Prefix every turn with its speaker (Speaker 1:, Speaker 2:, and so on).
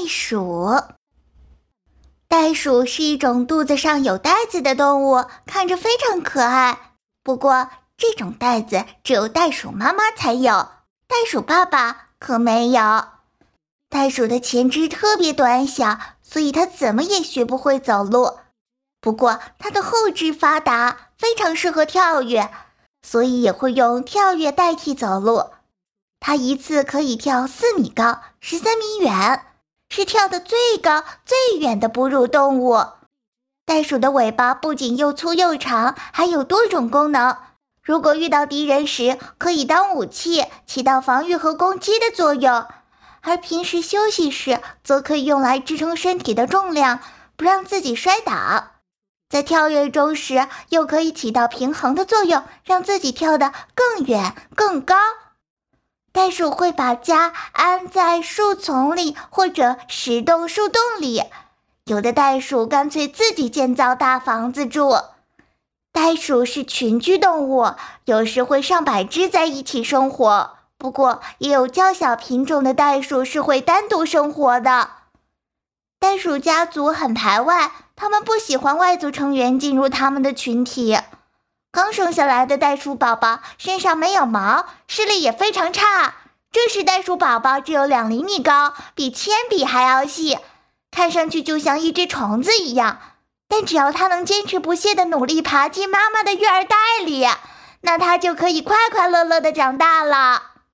Speaker 1: 袋鼠，袋鼠是一种肚子上有袋子的动物，看着非常可爱。不过，这种袋子只有袋鼠妈妈才有，袋鼠爸爸可没有。袋鼠的前肢特别短小，所以它怎么也学不会走路。不过，它的后肢发达，非常适合跳跃，所以也会用跳跃代替走路。它一次可以跳四米高，十三米远，是跳得最高最远的哺乳动物。袋鼠的尾巴不仅又粗又长，还有多种功能。如果遇到敌人时，可以当武器，起到防御和攻击的作用；而平时休息时，则可以用来支撑身体的重量，不让自己摔倒。在跳跃中时，又可以起到平衡的作用，让自己跳得更远更高。袋鼠会把家安在树丛里或者石洞树洞里，有的袋鼠干脆自己建造大房子住。袋鼠是群居动物，有时会上百只在一起生活。不过，也有较小品种的袋鼠是会单独生活的。袋鼠家族很排外，他们不喜欢外族成员进入他们的群体。刚生下来的袋鼠宝宝身上没有毛，视力也非常差。这时，袋鼠宝宝只有两厘米高，比铅笔还要细，看上去就像一只虫子一样。但只要它能坚持不懈的努力爬进妈妈的育儿袋里，那它就可以快快乐乐的长大了。